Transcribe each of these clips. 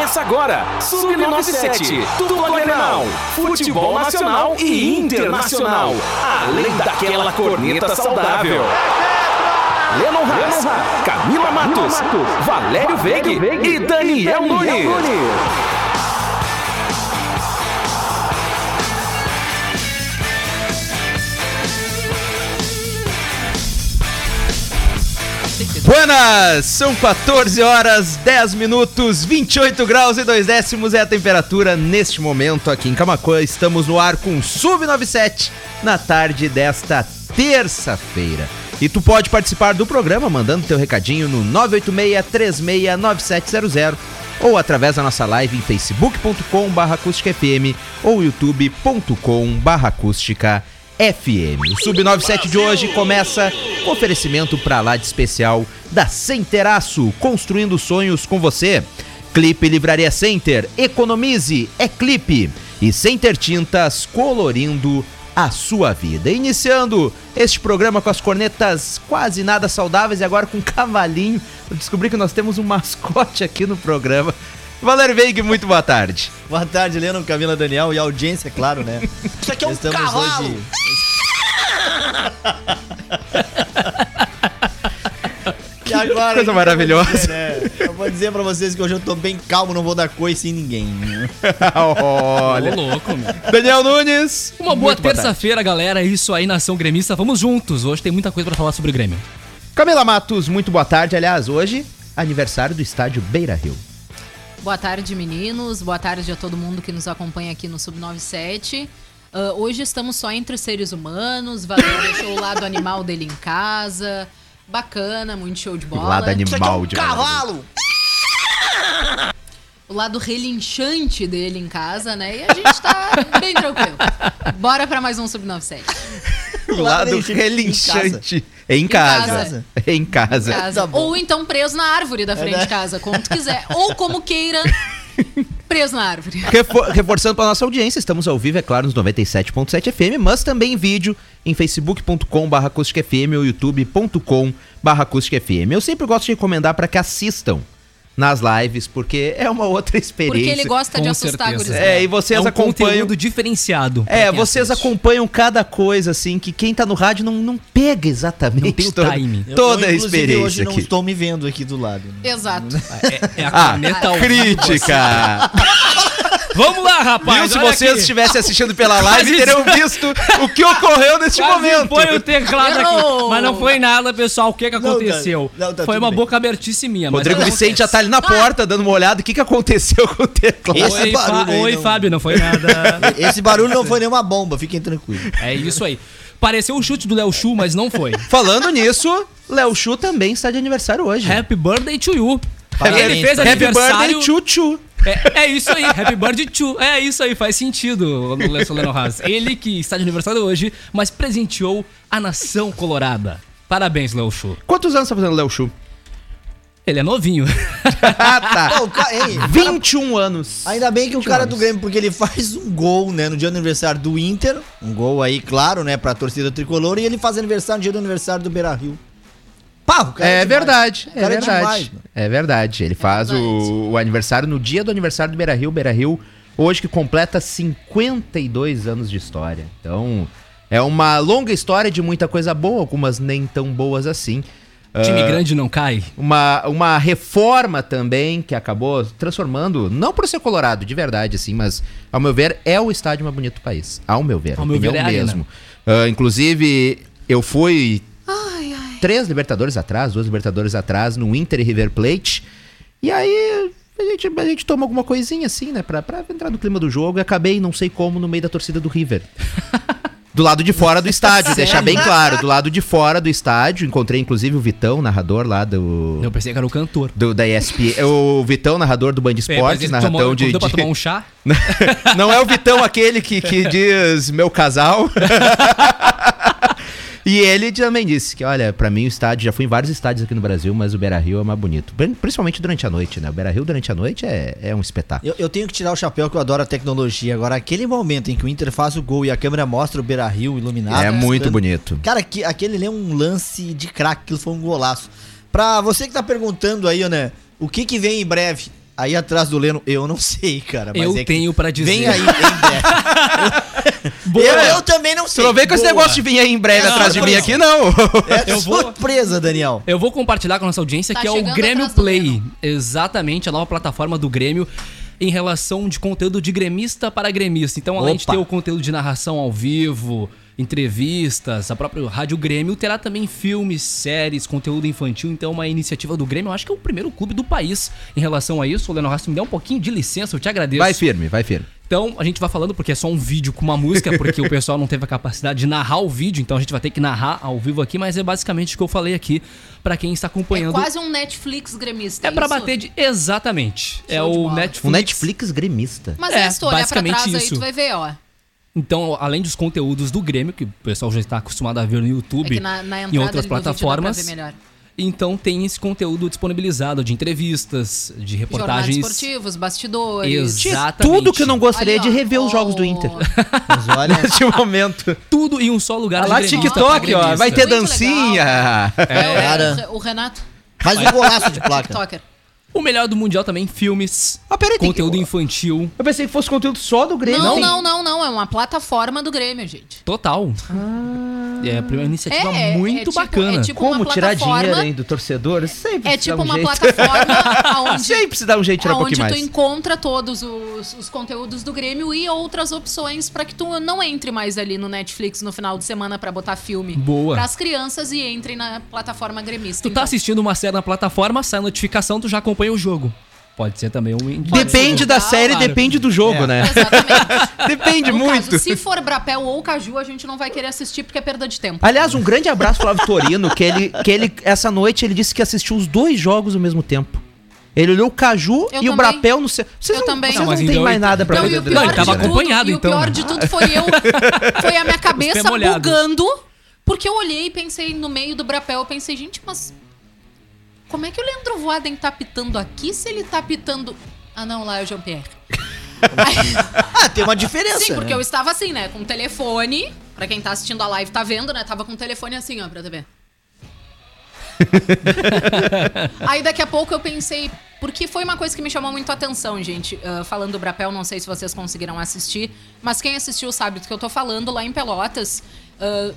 Começa agora, Sub-97, tudo Grenal, futebol nacional e internacional, além daquela corneta saudável. Lennon Haas, Camila Matos, Valério Veig e Daniel Nunes. Buenas! São 14 horas, 10 minutos, 28 graus e 2 décimos é a temperatura neste momento aqui em Camacuã. Estamos no ar com Sub97 na tarde desta terça-feira. E tu pode participar do programa mandando teu recadinho no 986-369700 ou através da nossa live em facebook.com.br acústicafm ou youtube.com.br acústica FM. O Sub97 de hoje começa com oferecimento para lá de especial da Centeraço, construindo sonhos com você. Clipe Livraria Center, economize, é clipe. E Center Tintas, colorindo a sua vida. Iniciando este programa com as cornetas quase nada saudáveis e agora com um cavalinho. Eu descobri que nós temos um mascote aqui no programa. Valério Veig, muito boa tarde. Boa tarde, Leno, Camila, Daniel e a audiência, claro, né? Isso aqui é um Estamos cavalo. hoje. agora, Coisa maravilhosa. Dizer, né? Eu vou dizer pra vocês que hoje eu tô bem calmo, não vou dar coice em ninguém. Olha. Ô, louco, meu. Daniel Nunes. Uma boa terça-feira, galera. É isso aí, nação gremista. Vamos juntos. Hoje tem muita coisa pra falar sobre o Grêmio. Camila Matos, muito boa tarde. Aliás, hoje, aniversário do estádio Beira Rio. Boa tarde, meninos. Boa tarde a todo mundo que nos acompanha aqui no Sub97. Uh, hoje estamos só entre seres humanos. Valeu deixou o lado animal dele em casa. Bacana, muito show de bola. O lado animal é um de cavalo. O lado relinchante dele em casa, né? E a gente tá bem tranquilo. Bora para mais um Sub97. O lado relinchante. Em casa. Em casa. Em casa. Tá Ou então preso na árvore da frente é, né? de casa, como tu quiser. Ou como queira, preso na árvore. Refor reforçando para nossa audiência, estamos ao vivo, é claro, nos 97.7 FM, mas também em vídeo em facebook.com.br acústicafm ou youtube.com.br acústicafm. Eu sempre gosto de recomendar para que assistam nas lives, porque é uma outra experiência. Porque ele gosta Com de assustar certeza. É, e vocês é um acompanham. conteúdo diferenciado. É, vocês assiste. acompanham cada coisa, assim, que quem tá no rádio não, não pega exatamente. Não tem o toda, time. Toda eu, eu, a experiência. hoje não estou me vendo aqui do lado. Né? Exato. É, é a ah, crítica! Vamos lá, rapaz. Viu? Se vocês aqui. estivessem assistindo pela live, teriam visto o que ocorreu neste Quase momento. Foi o teclado aqui. Mas não foi nada, pessoal. O que, que aconteceu? Não, não, tá foi uma bem. boca abertice minha. Rodrigo Vicente já tá ali na porta dando uma olhada. O que, que aconteceu com o teclado? Esse Oi, barulho Oi não... Fábio, não foi nada. Esse barulho não foi nenhuma bomba, fiquem tranquilos. É isso aí. Pareceu o chute do Léo Chu, mas não foi. Falando nisso, Léo Chu também está de aniversário hoje. Happy birthday to you. Parabéns. Ele fez Happy aniversário... birthday to Chu. É, é, isso aí, Happy Birthday to. É isso aí, faz sentido, Leno Haas. Ele que está de aniversário hoje, mas presenteou a nação colorada. Parabéns, Léo Chu. Quantos anos está fazendo Léo Chu? Ele é novinho. ah, tá. Pô, ca... Ei, 21 anos. Ainda bem que o cara anos. do Grêmio, porque ele faz um gol, né, no dia do aniversário do Inter. Um gol aí, claro, né, pra torcida tricolor. E ele faz aniversário no dia do aniversário do Beira Rio. Pá, o cara é, é verdade, é, verdade. É, demais, é verdade. Ele faz é verdade. O, o, aniversário no dia do aniversário do Beira Rio. Beira Rio, hoje que completa 52 anos de história. Então, é uma longa história de muita coisa boa, algumas nem tão boas assim. Time uh, grande não cai. Uma, uma reforma também que acabou transformando, não por ser colorado, de verdade, assim, mas ao meu ver é o estádio mais bonito do país. Ao meu ver, ao meu ver é mesmo. Uh, inclusive, eu fui três Libertadores atrás, duas Libertadores atrás, no Inter e River Plate. E aí a gente, a gente toma alguma coisinha assim, né, pra, pra entrar no clima do jogo e acabei, não sei como, no meio da torcida do River. Do lado de fora do estádio, deixar bem claro. Do lado de fora do estádio, encontrei inclusive o Vitão, narrador lá do. Eu pensei que era o cantor. Do, da ESPN. O Vitão, narrador do Band Esportes, narrador tomou, de. Deu pra tomar um chá? Não é o Vitão aquele que, que diz meu casal. E ele também disse que, olha, para mim o estádio, já fui em vários estádios aqui no Brasil, mas o Beira Rio é mais bonito. Principalmente durante a noite, né? O Beira Rio durante a noite é, é um espetáculo. Eu, eu, tenho que tirar o chapéu que eu adoro a tecnologia. Agora, aquele momento em que o Inter faz o gol e a câmera mostra o Beira Rio iluminado. É muito bonito. Cara, que, aquele é um lance de craque, aquilo foi um golaço. Pra você que tá perguntando aí, né? O que que vem em breve? Aí atrás do Leno, eu não sei, cara. mas Eu é que tenho pra dizer. Vem aí, em breve. Boa. eu, eu também não sei. não vem com esse negócio de vir aí em breve Não, atrás de mim não. aqui, não. É Eu vou- surpresa, Daniel. Eu vou compartilhar com a nossa audiência Tá que é o Grêmio Play. Exatamente, a nova plataforma do Grêmio em relação de conteúdo de gremista para gremista. Então, além de Opa. ter o conteúdo de narração ao vivo, entrevistas, a própria Rádio Grêmio, terá também filmes, séries, conteúdo infantil. Então, uma iniciativa do Grêmio. Eu acho que é o primeiro clube do país em relação a isso. O Leno Rasta me dá um pouquinho de licença, eu te agradeço. Vai firme, vai firme. Então, a gente vai falando porque é só um vídeo com uma música, porque o pessoal não teve a capacidade de narrar o vídeo, então a gente vai ter que narrar ao vivo aqui, mas é basicamente o que eu falei aqui pra quem está É acompanhando. quase um Netflix gremista. É pra isso? bater de. Exatamente. é Show de o bola. Netflix. Um Netflix gremista. Mas É, é, se tu olhar pra trás aí, isso. tu vai ver, ó. Então, além dos conteúdos do Grêmio, que o pessoal já está acostumado a ver no É YouTube que na, na em outras plataformas. Então tem esse conteúdo disponibilizado de entrevistas, de Jornais reportagens. esportivos, bastidores. Exatamente. Tudo que eu não gostaria Ali, de ó, rever os jogos do o- Inter. Mas olha, Neste momento. Tudo em um só lugar. De lá, TikTok, ó. Vai ter Muito dancinha. É, Cara. o, o Renato, mais um golaço de placa. TikToker. O melhor do Mundial também, filmes, Ah, peraí, conteúdo que- infantil. Eu pensei que fosse conteúdo só do Grêmio. Não, não, não, não. É uma plataforma do Grêmio, gente. Total. É uma iniciativa É, é muito tipo- bacana. é tipo- Como uma tirar dinheiro aí do torcedor? Sempre É tipo um uma jeito. plataforma onde, Sempre se dá um jeito de tirar um onde tu mais. encontra todos os, os conteúdos do Grêmio e outras opções pra que tu não entre mais ali no Netflix no final de semana pra botar filme Boa. pras crianças e entre na plataforma gremista. Tu tá então. assistindo uma série na plataforma, sai a notificação, tu já acompanha o jogo. Pode ser também um Depende da série, claro. depende do jogo, É. né? Exatamente. Depende No muito. caso, se for Brapel ou Caju, a gente não vai querer assistir porque é perda de tempo. Aliás, um grande abraço pro Flávio Torino, que ele, que ele, essa noite, ele disse que assistiu os dois jogos ao mesmo tempo. Ele olheu o Caju Eu e o também. Brapel no seu. Vocês Eu não, também. vocês Não, não, tem então mais nada pra Não, ver e o Não, pior ele tava de tudo- acompanhado, e então. o pior de tudo foi eu. Foi a minha cabeça bugando. Porque eu olhei e pensei no meio do Brapel, eu pensei, gente, mas. Como é que o Leandro Voaden tá pitando aqui se ele tá pitando. Ah, não, lá é o Jean-Pierre. Ah, tem uma diferença. Sim, porque né? eu estava assim, né? Com o telefone. Pra quem tá assistindo a live tá vendo, né? Tava com o telefone assim, ó, pra TV. Aí daqui a pouco eu pensei, porque foi uma coisa que me chamou muito a atenção, gente. Ah, falando do Brapel, não sei se vocês conseguiram assistir, mas quem assistiu sabe do que eu tô falando. Lá em Pelotas,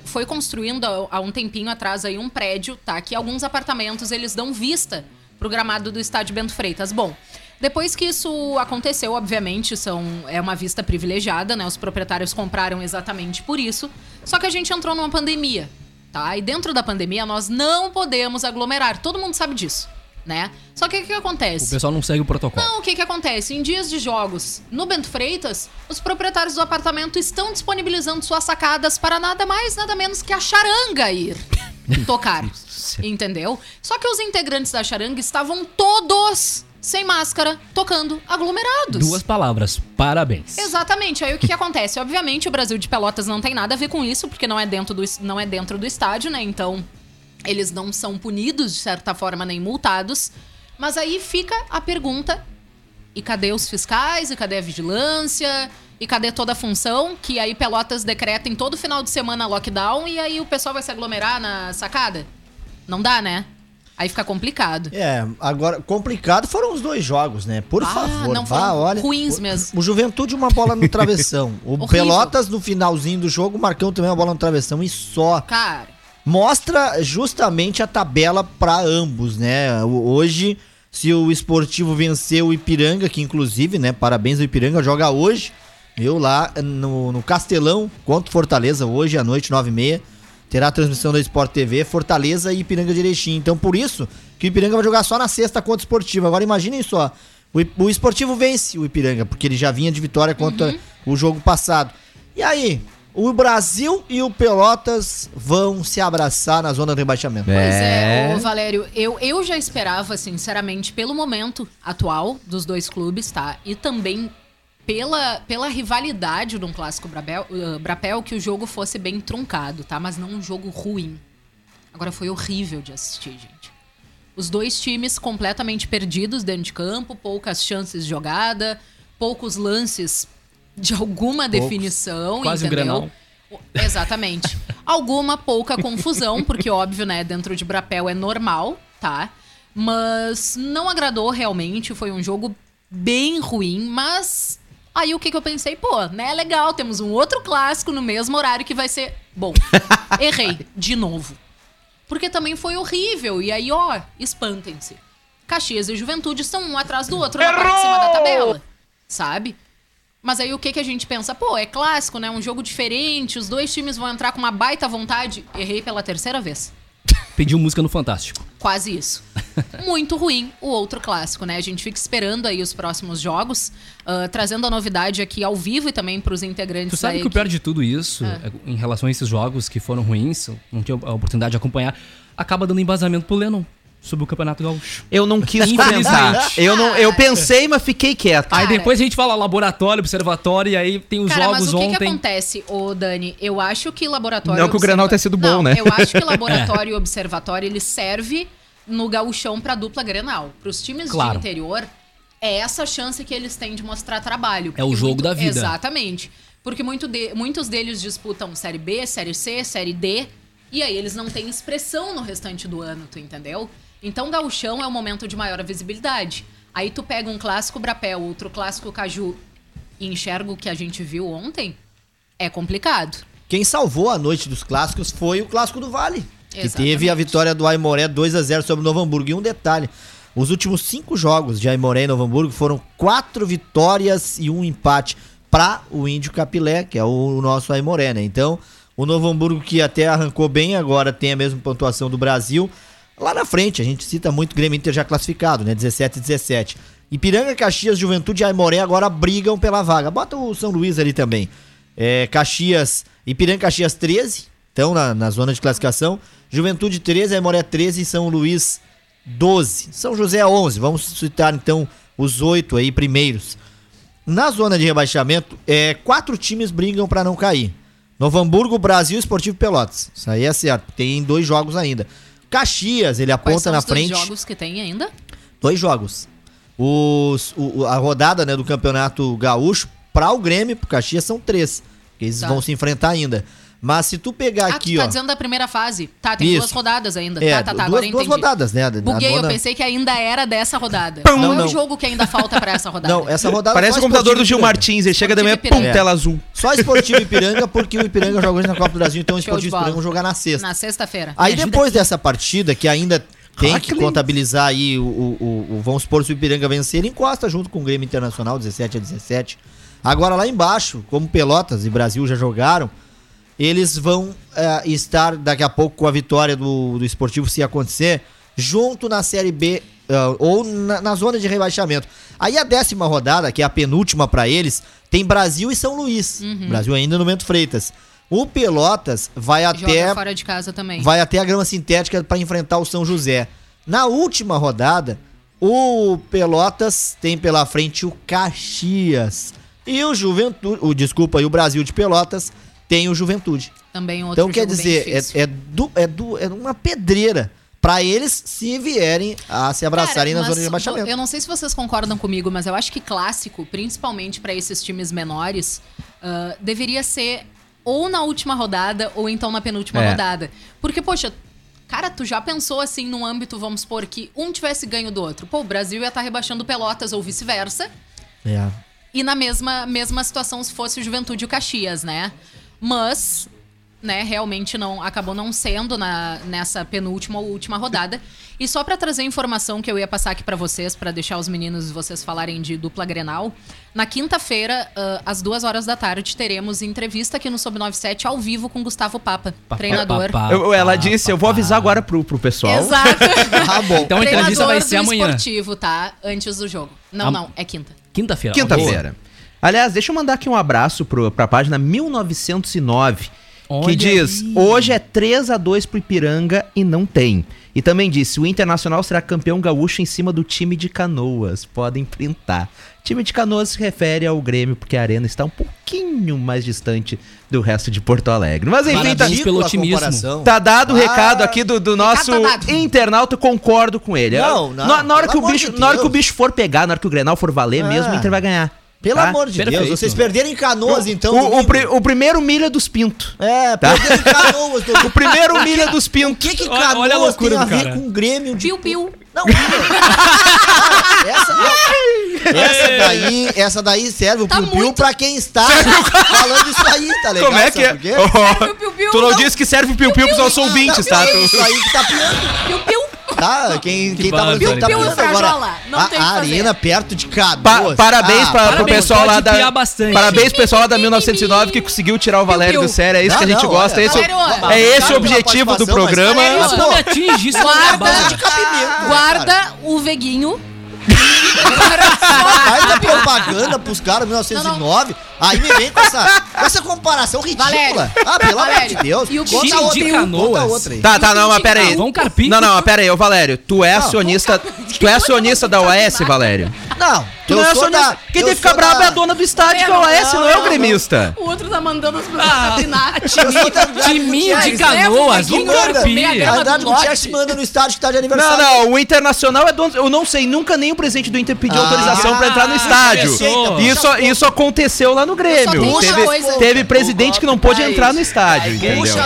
foi construindo há um tempinho atrás aí um prédio, tá? Que alguns apartamentos eles dão vista pro gramado do estádio Bento Freitas. Bom, depois que isso aconteceu, obviamente, são, é uma vista privilegiada, né? Os proprietários compraram exatamente por isso. Só que a gente entrou numa pandemia, tá? E dentro da pandemia nós não podemos aglomerar. Todo mundo sabe disso, né? Só que o que, que O acontece? pessoal não segue o protocolo. Não, o que que acontece? Em dias de jogos no Bento Freitas, os proprietários do apartamento estão disponibilizando suas sacadas para nada mais, nada menos que a charanga ir tocar. entendeu? Só que os integrantes da charanga estavam todos sem máscara, tocando aglomerados. Duas palavras. Parabéns. Exatamente. Aí o que, que acontece? Obviamente, o Brasil de Pelotas não tem nada a ver com isso, porque não é dentro do, não é dentro do estádio, né? Então, eles não são punidos, de certa forma, nem multados. Mas aí fica a pergunta: e cadê os fiscais? E cadê a vigilância? E cadê toda a função? Que aí Pelotas decreta em todo final de semana lockdown e aí o pessoal vai se aglomerar na sacada? Não dá, né? Aí fica complicado. É, agora, complicado foram os dois jogos, né? Por Ah, favor, não, vá, olha. ruins o, mesmo. O Juventude, uma bola no travessão. O Horrível. Pelotas, no finalzinho do jogo, o Marcão também uma bola no travessão e só. Cara, Mostra justamente a tabela pra ambos, né? Hoje, se o esportivo venceu o Ipiranga, que inclusive, né? Parabéns ao Ipiranga, joga hoje. Eu lá no, no Castelão contra Fortaleza, hoje à noite, 9h30. Terá a transmissão da Sport TV, Fortaleza e Ipiranga de Erechim. Então, por isso que o Ipiranga vai jogar só na sexta contra o esportivo. Agora, imaginem só. O, esportivo vence o Ipiranga, porque ele já vinha de vitória contra o jogo passado. E aí, o Brasil e o Pelotas vão se abraçar na zona de rebaixamento. Pois é, É. ô, Valério, eu, eu já esperava, sinceramente, pelo momento atual dos dois clubes, tá? E também pela, pela rivalidade de um clássico Brabel, uh, Brapel, que o jogo fosse bem truncado, tá? Mas não um jogo ruim. Agora foi horrível de assistir, gente. Os dois times completamente perdidos dentro de campo, poucas chances de jogada, poucos lances de alguma definição, Quase um entendeu? Grenal. Exatamente. Alguma pouca confusão, porque óbvio, né, dentro de Brapel é normal, tá? Mas não agradou realmente, foi um jogo bem ruim, mas aí o que, que eu pensei? Pô, né, legal, temos um outro clássico no mesmo horário que vai ser bom. Errei, de novo. Porque também foi horrível. E aí, ó, espantem-se. Caxias e Juventude estão um atrás do outro na parte de cima da tabela. Sabe? Mas aí o que, que a gente pensa? Pô, é clássico, né? Um jogo diferente, os dois times vão entrar com uma baita vontade. Errei pela terceira vez. Pediu música no Fantástico. Quase isso. Muito ruim o outro clássico, né? A gente fica esperando aí os próximos jogos, ah, trazendo a novidade aqui ao vivo e também pros integrantes Tu sabe que o pior de tudo isso, Ah. é, em relação a esses jogos que foram ruins, não tive a oportunidade de acompanhar, acaba dando embasamento pro Lennon sobre o Campeonato Gaúcho. Eu não quis comentar. Eu, não, eu pensei, mas fiquei quieto. Cara, Aí depois a gente fala laboratório, observatório, e aí tem os Cara, mas jogos o que, que ontem. acontece, ô Dani? Eu acho que laboratório. Não que o Grenal tenha sido bom, Não, né? Eu acho que laboratório e observatório ele serve no gauchão pra dupla Grenal. Pros times Claro. de interior, é essa chance que eles têm de mostrar trabalho. É o jogo muito- da vida. Exatamente. Porque muito de- muitos deles disputam Série B, Série C, Série D, e aí eles não têm expressão no restante do ano, tu entendeu? Então, gauchão é o momento de maior visibilidade. Aí tu pega um clássico Brapel, outro clássico Caju, e enxerga o que a gente viu ontem, é complicado. Quem salvou a noite dos clássicos foi o Clássico do Vale. Que Exatamente. teve a vitória do Aimoré 2 a 0 sobre o Novo Hamburgo. E um detalhe: os últimos cinco jogos de Aimoré e Novo Hamburgo foram quatro vitórias e um empate para o Índio Capilé, que é o nosso Aimoré, né? Então, o Novo Hamburgo, que até arrancou bem agora, tem a mesma pontuação do Brasil. Lá na frente, a gente cita muito o Grêmio Inter já classificado, né? 17 e 17. Ipiranga, Caxias, Juventude e Aimoré agora brigam pela vaga. Bota o São Luís ali também. É, Caxias, Ipiranga, Caxias 13, estão na, na zona de classificação. Juventude 13, Aimoré 13 e São Luís 12. São José 11. Vamos citar então os oito aí primeiros. Na zona de rebaixamento, é, quatro times brigam para não cair. Novo Hamburgo, Brasil, Esportivo Pelotas. Isso aí é certo. Tem dois jogos ainda. Caxias, ele Quais aponta são na os dois frente. jogos que tem ainda? Dois jogos. Os, o- o- a rodada né, do Campeonato Gaúcho para o Grêmio, pro Caxias, são três. Porque eles Tá. vão se enfrentar ainda. Mas se tu pegar ah, aqui, tu tá ó. dizendo da primeira fase. Tá, tem Isso. duas rodadas ainda. É, tá, tá, tá, duas, agora duas rodadas, né? Buguei, eu nona- pensei que ainda era dessa rodada. Pão, Qual é não. o jogo que ainda falta pra essa rodada? Não, essa rodada Parece o computador do Gil. Martins. Ele chega da manhã, pum, tela azul. Só Esportivo Ipiranga, porque o Ipiranga joga hoje na Copa do Brasil, então o Esportivo. Ipiranga jogar na sexta. Na sexta-feira. Aí depois aqui. dessa partida, que ainda tem Ah, que contabilizar aí, o, o, o- o- vamos supor, se o Ipiranga vencer, ele encosta junto com o Grêmio Internacional, 17 a 17. Agora lá embaixo, como Pelotas e Brasil já jogaram, eles vão eh, estar daqui a pouco com a vitória do, do esportivo, se acontecer, junto na Série B ah, ou na, na zona de rebaixamento. Aí a décima rodada, que é a penúltima pra eles, tem Brasil e São Luís. Uhum. Brasil ainda no Mento Freitas. O Pelotas vai Joga até fora de casa também. vai até a grama sintética para enfrentar o São José. Na última rodada, o Pelotas tem pela frente o Caxias. E o Juventude, o desculpa, e o Brasil de Pelotas tem o Juventude. Também outro Então quer dizer, é, é, du- é, du- é uma pedreira para eles se vierem a se abraçarem Cara, na zona de rebaixamento. Eu não sei se vocês concordam comigo, mas eu acho que clássico, principalmente pra esses times menores, ah, deveria ser ou na última rodada ou então na penúltima É. rodada. Porque, poxa, cara, tu já pensou assim num âmbito, vamos supor, que um tivesse ganho do outro? Pô, o Brasil ia estar rebaixando Pelotas ou vice-versa. É. E na mesma, mesma situação se fosse o Juventude e o Caxias, né? Mas, né, realmente não acabou não sendo na, nessa penúltima ou última rodada. E só pra trazer informação que eu ia passar aqui pra vocês, pra deixar os meninos vocês falarem de dupla Grenal, na quinta-feira, ah, às duas horas da tarde, teremos entrevista aqui no Sob 97 ao vivo com Gustavo Papa, treinador. Pá, Eu- ela disse, eu vou avisar agora pro, pro pessoal. Exato. Ah, bom. Então a entrevista vai Treinador ser do amanhã. esportivo, tá? Antes do jogo. Não, Am- não, é quinta. Quinta-feira. Quinta-feira. Aliás, deixa eu mandar aqui um abraço pro, pra página 1909, que Olha diz: aí. hoje é 3 a 2 pro Ipiranga e não tem. E também disse: o Internacional será campeão gaúcho em cima do time de Canoas. Podem printar. Time de Canoas se refere ao Grêmio, porque a arena está um pouquinho mais distante do resto de Porto Alegre. Mas enfim, tá, pelo otimismo. Tá dado o Ah, recado aqui do, do nosso tá dado. internauta, eu concordo com ele. Não, não, na, na hora que o bicho, de na hora que o bicho for pegar, na hora que o Grenal for valer Ah. mesmo, o Inter vai ganhar. Pelo tá? amor de Perfeito. Deus, vocês perderam em Canoas, então. o, o, pri- o primeiro milha dos Pintos. É, Tá? perderam em Canoas. O primeiro milha dos O Pintos. que que Olha- Canoas olha a loucura tem a ver cara. com o Grêmio de... Piu-piu. Não, essa não. Essa daí, essa daí serve o Tá piu-piu muito- pra quem está falando isso aí, tá legal? Como é que é? Oh, Piu, piu, piu, tu não, não. disse que serve o piu-piu pros nossos ouvintes, tá? É Tu- isso aí que tá piando, Piu-piu. Tá? Quem, quem tá isso aí tá e frajola. agora. Não a tem a arena perto de Pa- Canoas. parabéns Ah, pra, pro parabéns, pessoal lá da. bastante. Parabéns pro pessoal da 1909 que conseguiu tirar o Valério do sério. É isso que a Não, gente não, gosta. olha, esse, Valério, é esse o objetivo do mas programa. Valério, Isso não me atinge, isso não me Guarda, cabimento, guarda o veguinho. Faz a propaganda pros caras 1909, aí me vem com essa, com essa comparação ridícula. Valério, ah, pelo amor de Deus. e o Conta time outra de Canoas? outra aí. Tá, tá, não, mas pera aí. Vão carpir. Não, não, mas pera aí, ô Valério. Tu é Não, acionista. Tu é acionista da OAS, Valério? Não, Tu não é acionista. Quem eu tem que ficar bravo da- é a dona do estádio da Não, OAS, não é o não, gremista. O outro tá mandando pessoas Ah, da- Timinho de Canoas, carpir. meia A. Chelsea manda no estádio que tá de Não, aniversário. não, o Internacional é dono. Eu não sei, nunca nem o presidente do Inter pediu Ah, autorização pra entrar no estádio. começou. Isso, isso aconteceu lá no Grêmio. tenho uma Teve, coisa. teve presidente que não pôde entrar no estádio, entendeu? Puxa,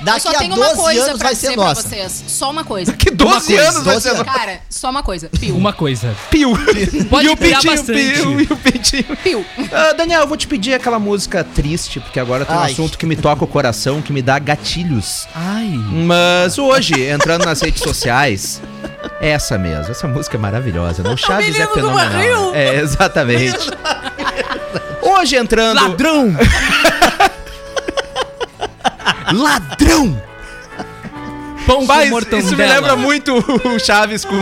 daqui só a tenho uma 12 coisa anos pra vai ser pra nossa. vocês. Só uma coisa. Que 12 coisa, anos vai 12 ser anos. Cara, só uma coisa. Pio. Uma coisa. Pio. Pode e o Pitinho. Pio, e o Pitinho. Pio. Ah, Daniel, eu vou te pedir aquela música triste, porque agora tem um Ai. assunto que me toca o coração, que me dá gatilhos. Ai. Mas hoje, entrando nas redes sociais, é essa mesmo. Essa música é maravilhosa. Não Chaves é fenomenal. barril. É, exatamente. Hoje entrando. Ladrão! Ladrão! Pão com Mas mortandela. isso me lembra muito o Chaves com.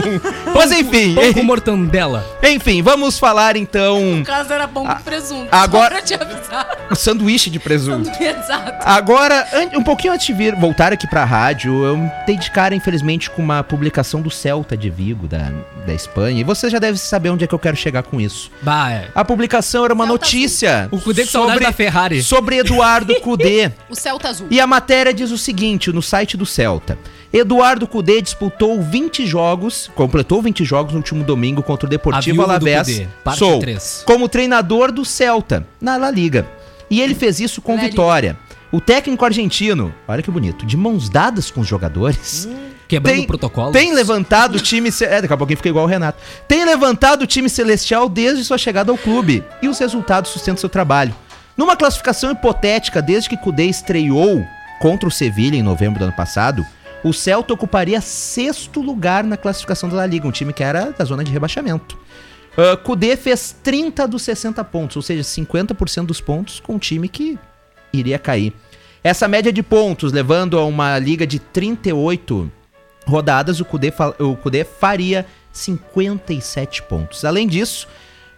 Mas enfim, Pão com mortandela. enfim, vamos falar então O caso era pão com presunto. agora- Só pra te avisar. o sanduíche de presunto. Exato. Agora, um pouquinho antes de vir, voltar aqui pra rádio, eu me dei de cara, infelizmente, com uma publicação do Celta de Vigo, da, da Espanha. E você já deve saber onde é que eu quero chegar com isso. Bah, é. A publicação era uma Celta notícia O Cudê com saudade da Ferrari. sobre Eduardo Cudê. O Celta Azul. E a matéria diz o seguinte, no site do Celta. Eduardo Cudê disputou 20 jogos, completou 20 jogos no último domingo contra o Deportivo Alavés. Cudê, parte Sou, três. como treinador do Celta, na La Liga. E ele fez isso com La Liga. vitória. O técnico argentino, olha que bonito, de mãos dadas com os jogadores, Quebrando tem, o protocolo. tem levantado o time. É, daqui a pouquinho fica igual o Renato. Tem levantado o time celestial desde sua chegada ao clube. E os resultados sustentam seu trabalho. Numa classificação hipotética, desde que Cudê estreou contra o Sevilha em novembro do ano passado, o Celta ocuparia sexto lugar na classificação da La Liga, um time que era da zona de rebaixamento. Uh, Cudê fez 30 dos 60 pontos, ou seja, 50% dos pontos com um time que iria cair. Essa média de pontos, levando a uma liga de 38 rodadas, o Cudê, fa- o Cudê faria 57 pontos. Além disso,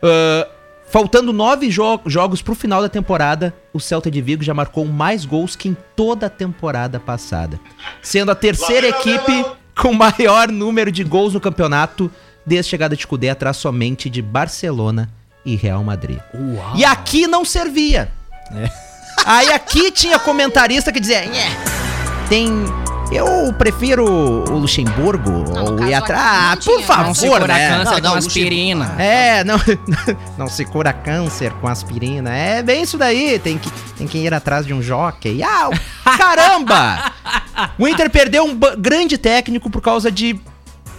ah, faltando nove jo jogos para o final da temporada, o Celta de Vigo já marcou mais gols que em toda a temporada passada, sendo a terceira equipe com maior número de gols no campeonato desde a chegada de Cudê, atrás somente de Barcelona e Real Madrid. Uau. E aqui não servia. Aí aqui tinha comentarista que dizia: "Nhé, tem. Eu prefiro o Luxemburgo Não, ou ir atrás. Ah, por favor, Não se cura né? câncer Não, com aspirina. É, não, não se cura câncer com aspirina. É bem isso daí. Tem que, tem que ir atrás de um jockey. Ah, caramba! O Inter perdeu um grande técnico por causa de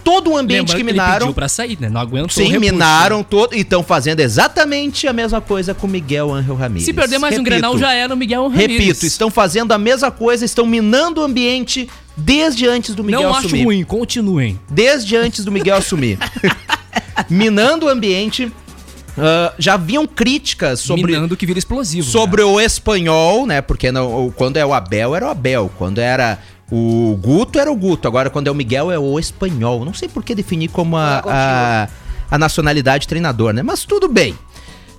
todo o ambiente Lembrando que que ele minaram. pediu pra sair, né? Não aguentou o Sim, repuxo. minaram todo e estão fazendo exatamente a mesma coisa com Miguel Angel Ramírez. Se perder mais um Repito, Grenal, já era o Miguel Ramírez. Repito, estão fazendo a mesma coisa, estão minando o ambiente desde antes do Miguel Não acho assumir. ruim, continuem. Desde antes do Miguel assumir. minando o ambiente. ah, já haviam críticas sobre, Minando que vira explosivo. sobre né? o espanhol, né? Porque não, o- quando é o Abel, era o Abel. Quando era o Guto, era o Guto. Agora, quando é o Miguel, é o espanhol. Não sei por que definir como a, a, a nacionalidade treinador, né? Mas tudo bem.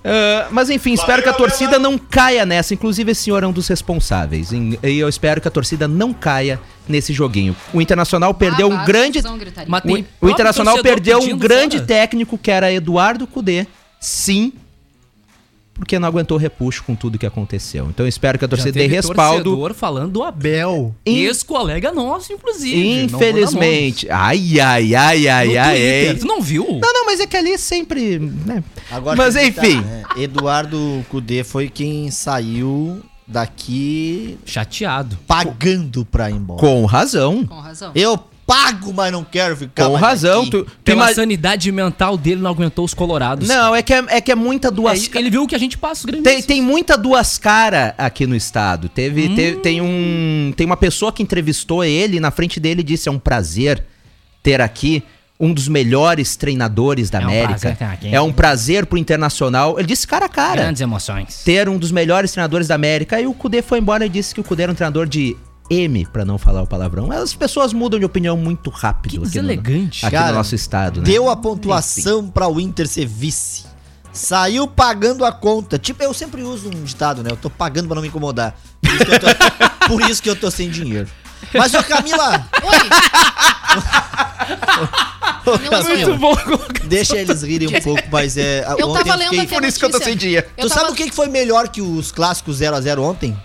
Ah, mas enfim, espero que a torcida não caia nessa. Inclusive, esse senhor é um dos responsáveis. E eu espero que a torcida não caia nesse joguinho. O Internacional perdeu um Ah, grande. gritaria. Mas O, o Internacional perdeu um grande fora. técnico que era Eduardo Cudê. Sim. Porque não aguentou repuxo com tudo que aconteceu. Então espero que a Já torcida dê respaldo. torcedor falando do Abel. In- Ex-colega nosso, inclusive. Infelizmente. Ai, ai, ai, ai. No ai, Twitter, ai. Tu não viu? Não, não, mas é que ali sempre. Né? Agora, Mas que enfim. tá, né? Eduardo Cudê foi quem saiu daqui Chateado. pagando pra ir embora. Com razão. Com razão. Eu pago, mas não quero ficar Com mais razão. aqui. Tu, tu Pela ima- sanidade mental dele, não aguentou os colorados. Não, é que é, é que é muita É, duas ele viu o que a gente passa, os grandes. Tem, tem muita duas caras aqui no estado. Teve, Hum. teve- tem um tem uma pessoa que entrevistou ele na frente dele e disse é um prazer ter aqui um dos melhores treinadores da É um América. aqui. É um prazer pro internacional. Ele disse cara a cara. Grandes emoções. Ter um dos melhores treinadores da América. E o Cudê foi embora e disse que o Cudê era um treinador de M, pra não falar o palavrão. As pessoas mudam de opinião muito rápido Que aqui, no, aqui Cara, no nosso estado, né? Deu a pontuação pra o Inter ser vice. Saiu pagando a conta. Tipo, eu sempre uso um ditado, né? Eu tô pagando pra não me incomodar. Por isso que eu tô, por isso que eu tô sem dinheiro. Mas, ô Camila, Oi! Camila, sou eu. bom. deixa eles rirem um pouco, mas é. Eu ontem tava lendo fiquei- aqui a notícia. dinheiro. Eu Tu tava- sabe o que que foi melhor que os clássicos 0x0 ontem?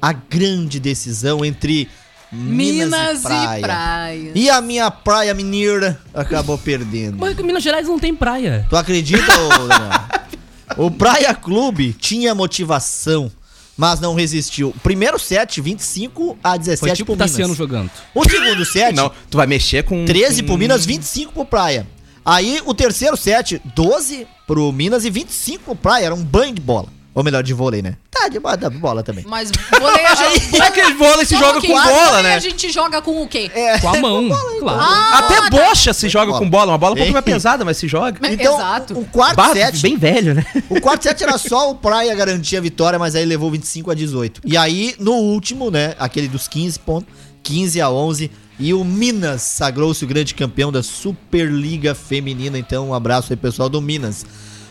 A grande decisão entre Minas, Minas e Praia. e Praia. E a minha praia mineira acabou perdendo. Mas Minas Gerais não tem praia. Tu acredita, ô? O Praia Clube tinha motivação, mas não resistiu. Primeiro set, 25 a 17 Foi tipo o pro Minas. Tassiano jogando. O segundo set, Não, tu vai mexer com 13 pro Minas, 25 pro Praia. Aí o terceiro set, 12 pro Minas e 25 pro Praia. Era um banho de bola. Ou melhor, de vôlei, né? Tá, de bola, de bola também. Mas vôlei a gente... É que vôlei se joga com bola, né? a gente joga com o quê? É. Com a mão, claro. Ah, Até tá. bocha se joga bola. com bola. Uma bola um pouco mais pesada, mas se joga. Então, Exato. o quarto Bah, set, bem velho, né? O quarto set era só o Praia garantir a vitória, mas aí levou 25 a 18. E aí, no último, né, aquele dos 15 pontos, 15 a 11, e o Minas sagrou-se o grande campeão da Superliga Feminina. Então, um abraço aí, pessoal do Minas.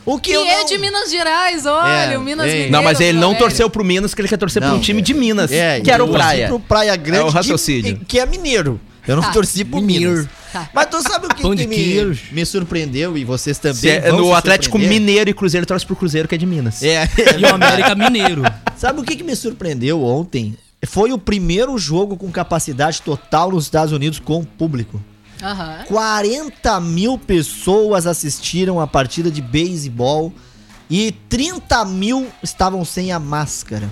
O que Que eu é não- de Minas Gerais, olha, É, o Minas ei. Mineiro. Não, mas ele não torceu pro Minas, que ele quer torcer Não, um time é. de Minas, É, que era o eu torci Praia. pro Praia Grande, É o raciocínio. que é mineiro. Eu não Tá. torci pro Mineiro. Minas. Tá. Mas tu sabe o que, que me, me surpreendeu e vocês também Se é- no Atlético? Mineiro e Cruzeiro torce pro Cruzeiro, que é de Minas. É, E o América Mineiro. Sabe o que, que me surpreendeu ontem? Foi o primeiro jogo com capacidade total nos Estados Unidos com público. Aham. 40 mil pessoas assistiram a partida de beisebol e 30 mil estavam sem a máscara.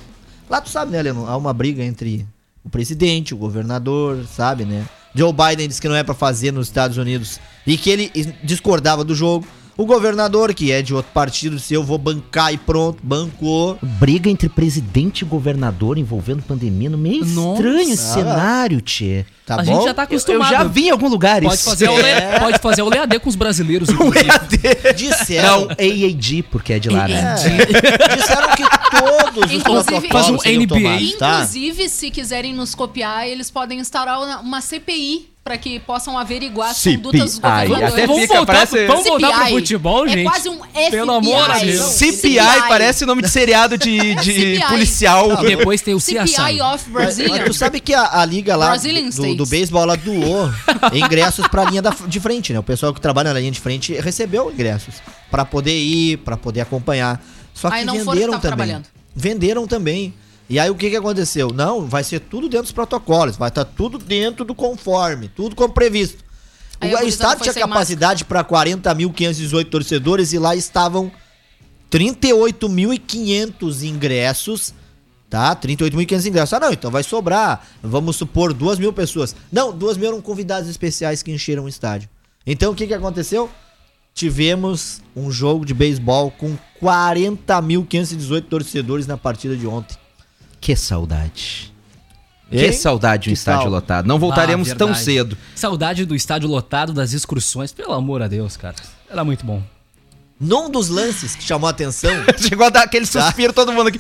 Lá tu sabe, né, Leandro? Há uma briga entre o presidente, o governador, sabe, né? Joe Biden disse que não é pra fazer nos Estados Unidos e que ele discordava do jogo. O governador, que é de outro partido, disse eu vou bancar e pronto, bancou. Briga entre presidente e governador envolvendo pandemia no meio Nossa. estranho esse cenário, tchê. Tá a bom? gente já tá Eu, eu acostumado. já vi em algum lugar Pode isso. fazer, o É. pode fazer o LEAD com os brasileiros, inclusive. Disseram, Não, AAD, porque é de lá, né? É. Disseram que todos os Inclusive- Faz um NBA. tá? Inclusive, se quiserem nos copiar, eles podem instaurar uma CPI para que possam averiguar as CPI. condutas governadores. até vamos fica, voltar, parece- vamos voltar pro CPI. futebol, gente. É quase um FBI. Pelo amor de Deus. CPI parece nome de seriado de, de CPI. policial. E depois tem o CSI. CPI of Brazilian. mas tu sabe que a, a liga lá Brazilian do, do beisebol ela doou ingressos pra linha da- de frente, né? O pessoal que trabalha na linha de frente recebeu ingressos pra poder ir, pra poder acompanhar. Só que Aí não foram que venderam também. trabalhando. Venderam também. E aí o que que aconteceu? Não, vai ser tudo dentro dos protocolos, vai estar tudo dentro do conforme, tudo como previsto. Aí o estado foi tinha capacidade para 40.518 torcedores e lá estavam 38.500 ingressos, tá? 38.500 ingressos. Ah, não, então vai sobrar, vamos supor, 2 mil pessoas. Não, 2 mil eram convidados especiais que encheram o estádio. Então o que que aconteceu? Tivemos um jogo de beisebol com 40.518 torcedores na partida de ontem. Que saudade. Hein? Que saudade de um Que estádio tal? lotado. Não voltaremos Ah, tão cedo. Saudade do estádio lotado, das excursões. Pelo amor a Deus, cara. Era muito bom. Num dos lances que chamou a atenção, Chegou a dar aquele suspiro todo mundo aqui.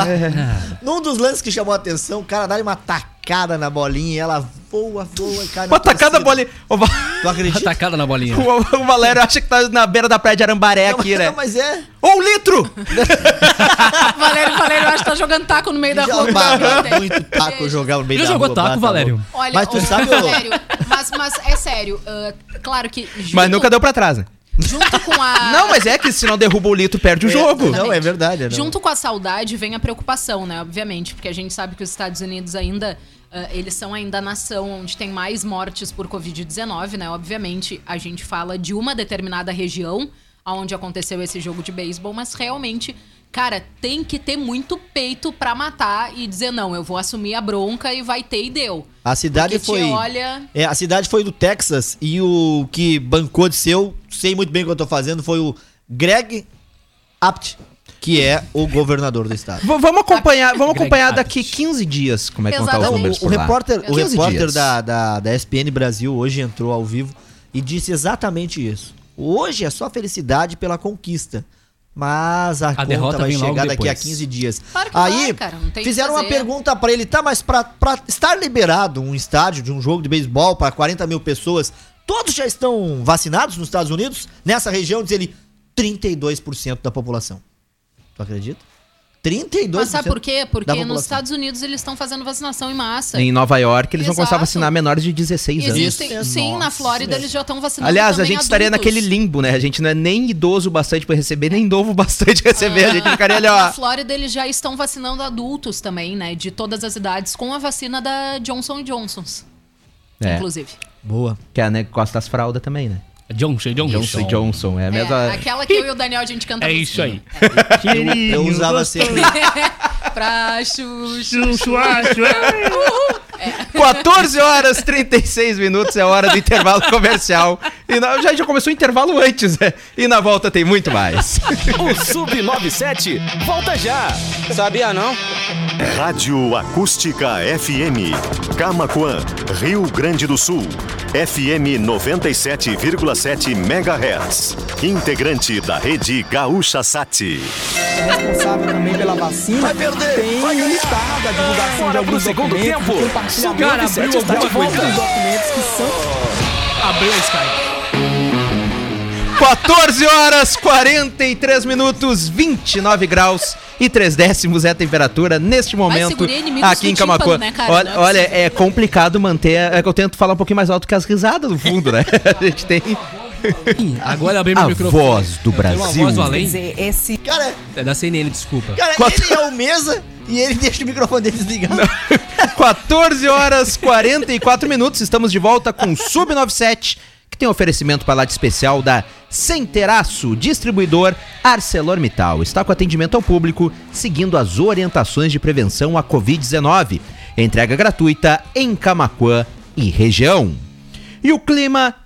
num dos lances que chamou a atenção, o cara dá uma tacada na bolinha e ela voa, voa e cai na Uma tacada torcida. bolinha. O, Tu acredita? Atacada na bolinha. o- o Valério acha que tá na beira da praia de Arambaré Não, aqui, mas- né? não, mas é. Ô, um litro! Valério, Valério, eu acho que tá jogando taco no meio da rua. muito taco jogar no meio Já da jogou rua, taco, bah, tá Valério? Olha, Mas tu ô, sabe, Valério, mas, mas é sério, ah, claro que junto, Mas nunca deu pra trás, né? Junto com a... Não, mas é que se não derruba o litro, perde o jogo. Não, é verdade. é não. Junto com a saudade vem a preocupação, né? Obviamente, porque a gente sabe que os Estados Unidos ainda. ah, eles são ainda a nação onde tem mais mortes por Covid-19, né? Obviamente, a gente fala de uma determinada região onde aconteceu esse jogo de beisebol, mas realmente Cara, tem que ter muito peito pra matar e dizer, não, eu vou assumir a bronca e vai ter e deu. A cidade Porque foi. olha. É, a cidade foi do Texas e o que bancou de seu, sei muito bem o que eu tô fazendo, foi o Greg Apt, que é o governador do estado. V- vamos acompanhar, vamos acompanhar daqui 15 dias como é que vão estar os Exatamente. números O, lá. repórter, o 15 repórter da, da, da SPN Brasil hoje entrou ao vivo e disse exatamente isso. Hoje é só felicidade pela conquista. Mas a, conta derrota vai chegar daqui a depois. 15 dias. Claro que Aí, vai, cara, não tem o que fizeram uma pergunta pra ele, tá, mas pra estar liberado um estádio de um jogo de beisebol pra 40 mil pessoas, todos já estão vacinados nos Estados Unidos? Nessa região, diz ele, 32% da população. Tu acredita? 32% Mas sabe por quê? Porque nos Estados Unidos eles estão fazendo vacinação em massa. Em Nova York, eles vão começar a Exato. vacinar menores de 16 anos. Existem, Isso. sim, na Nossa, Flórida mesmo. eles já estão vacinando Aliás, a gente estaria adultos. naquele limbo, né? A gente não é nem idoso bastante pra receber, nem novo bastante pra receber. A gente ficaria ali, Na ó. Flórida eles já estão vacinando adultos também, né? De todas as idades, com a vacina da Johnson Johnson. É, Inclusive. Boa. que é a né, Costa das Fraldas também, né? Johnson, Johnson. Johnson Johnson. É a É, mesma. aquela que eu e o Daniel a gente canta É a isso aí. música. Eu usava sempre. pra Xuxa. Chuchu, acho, é. 14 horas 36 minutos é hora do intervalo comercial. E na- já, já começou o intervalo antes, né? E na volta tem muito mais. O Sub97 volta já. Sabia não? Rádio Acústica FM. Camaquã, Rio Grande do Sul. FM 97,7 MHz. Integrante da rede Gaúcha Sat. responsável também pela vacina. Vai perder, tem limitado a divulgação de alguns segundo documentos, tempo. compartilhamento Cara, abriu alguma coisa. documentos que são Abriu a Skype. 14 horas 43 minutos, 29 graus e 3 décimos é a temperatura neste momento aqui em Camacuã. né, cara? olha, Não é olha, é complicado manter. É que eu tento falar um pouquinho mais alto que as risadas do fundo, né? A gente tem Agora abri meu a microfone. voz do Eu Brasil. voz do além. esse Cara, É da CNN, desculpa. cara Quatro- ele é o mesa e ele deixa o microfone dele desligado. 14 horas 44 minutos, estamos de volta com Sub97, que tem oferecimento para lá de especial da Centeraço, distribuidor ArcelorMittal. Está com atendimento ao público, seguindo as orientações de prevenção à Covid-19. Entrega gratuita em Camaquã e região. E o clima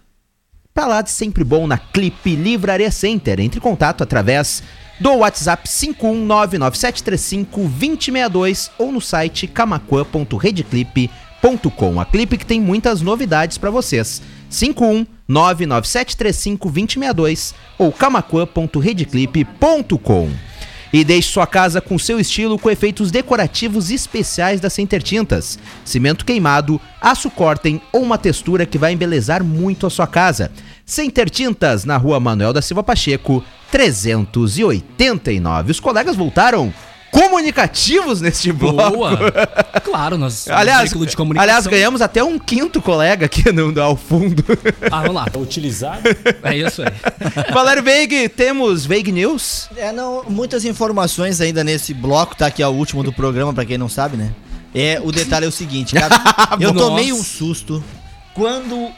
Pra lá de sempre bom na Clipe Livraria Center. Entre em contato através do WhatsApp 51997352062 ou no site camacuã.redclip.com. A Clipe que tem muitas novidades pra vocês. 51997352062 ou camacuã.redclip.com. E deixe sua casa com seu estilo com efeitos decorativos especiais da Center Tintas. Cimento queimado, aço cortem ou uma textura que vai embelezar muito a sua casa. Center Tintas, na rua Manuel da Silva Pacheco, 389. Os colegas voltaram comunicativos neste bloco. Boa. Claro, nós somos um Aliás, veículo de comunicação. aliás, ganhamos até um quinto colega aqui no, ao fundo. Ah, vamos lá. Utilizado? É isso aí. Valério Veig, temos Veig News? É, não, muitas informações ainda nesse bloco, tá? Que é o último do programa, pra quem não sabe, né? É, o detalhe é o seguinte, cara. eu tomei um susto quando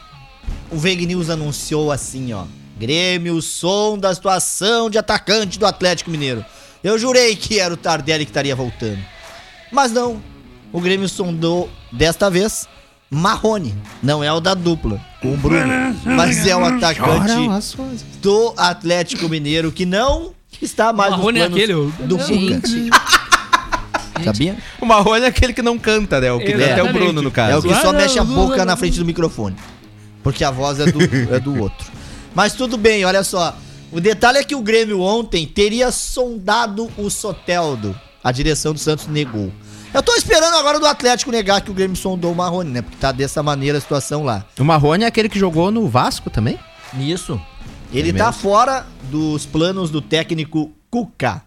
o Veg News anunciou assim, ó. Grêmio, som da situação de atacante do Atlético Mineiro. Eu jurei que era o Tardelli que estaria voltando. Mas não. O Grêmio sondou, desta vez, Marrone. Não é o da dupla, com o Bruno. Mas é o atacante do Atlético Mineiro que não está mais Marrone é nos aquele, planos o- do Fuca. Gente, Sabia? O Marrone é aquele que não canta, né? O que Exatamente. até o Bruno, no caso. É o que só mexe a boca na frente do microfone. Porque a voz é do, é do outro. Mas tudo bem, olha só. O detalhe é que o Grêmio ontem teria sondado o Soteldo. A direção do Santos negou. Eu tô esperando agora do Atlético negar que o Grêmio sondou o Marrone, né? Porque tá dessa maneira a situação lá. O Marrone é aquele que jogou no Vasco também? Isso. Ele É tá mesmo? fora dos planos do técnico Cuca.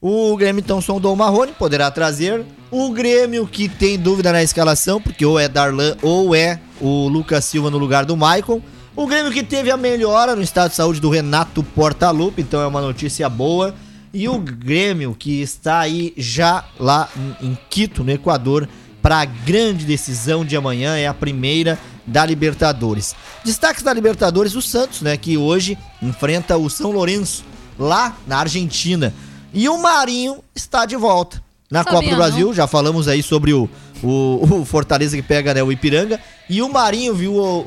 O Grêmio então sondou o Marrone, poderá trazer. O Grêmio que tem dúvida na escalação, porque ou é Darlan ou é o Lucas Silva no lugar do Maicon. O Grêmio que teve a melhora no estado de saúde do Renato Portaluppi, então é uma notícia boa. E o Grêmio que está aí já lá em- Quito, no Equador, para a grande decisão de amanhã, é a primeira da Libertadores. Destaques da Libertadores, o Santos, né, que hoje enfrenta o São Lourenço lá na Argentina. E o Marinho está de volta na Sabia Copa do Brasil. Já falamos aí sobre o, o, o Fortaleza que pega né, o Ipiranga. E o Marinho, viu, o,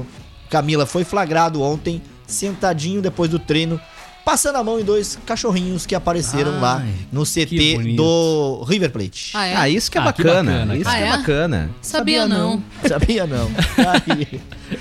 o Camila, foi flagrado ontem, sentadinho depois do treino, passando a mão em dois cachorrinhos que apareceram lá Ai, no que CT do River Plate. Ah, é? Ah, isso que é Ah, que bacana. bacana, isso cara. que é Ah, é? bacana. Sabia, não. Sabia não. Aí.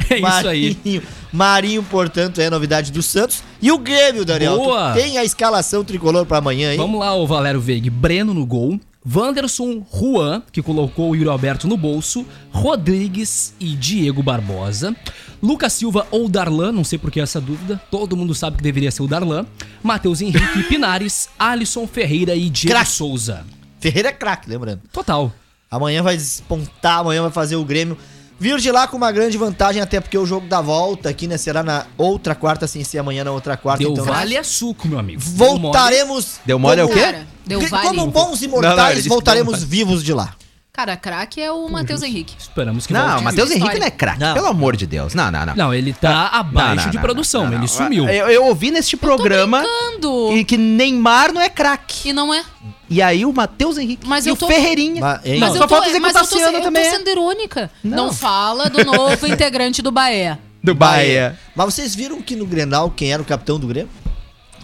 É isso aí. Marinho, Marinho, portanto, é novidade do Santos. E o Grêmio, Daniel. Boa. tem a escalação tricolor pra amanhã, hein? Vamos lá, o Valério Veig, Breno no gol. Wanderson Juan, que colocou o Yuri Alberto no bolso. Rodrigues e Diego Barbosa. Lucas Silva ou Darlan, não sei por que essa dúvida. Todo mundo sabe que deveria ser o Darlan. Matheus Henrique Pinares, Alisson Ferreira e Diego Craque. Souza. Ferreira é craque, lembrando. Total. Amanhã vai despontar, amanhã vai fazer o Grêmio. Vir de lá com uma grande vantagem, até porque o jogo da volta aqui, né? Será na outra quarta, sem ser amanhã na outra quarta. Deu então vale a suco, meu amigo. Voltaremos. Deu mole é o quê? Deu vale. Como bons Não, não, imortais, disse que voltaremos deu vivos de lá. Cara, craque é o Matheus Henrique. Esperamos que Não, volte. Matheus História. Henrique não é craque, Não. pelo amor de Deus. Não, não, não. Não, ele tá abaixo Não, não, de não, produção, não, não, ele não. sumiu. Eu, eu ouvi neste programa e que Neymar não é craque. E não é. E aí o Matheus Henrique Mas e eu o tô- Ferreirinha. Mas, hein? Não, Mas só eu tô, falta dizer que mas o eu tô, Tassiano se- eu também tô é. sendo irônica. Não. Não. fala do novo integrante do Bahia. do Bahia. Mas vocês viram que no Grenal, quem era o capitão do Grêmio?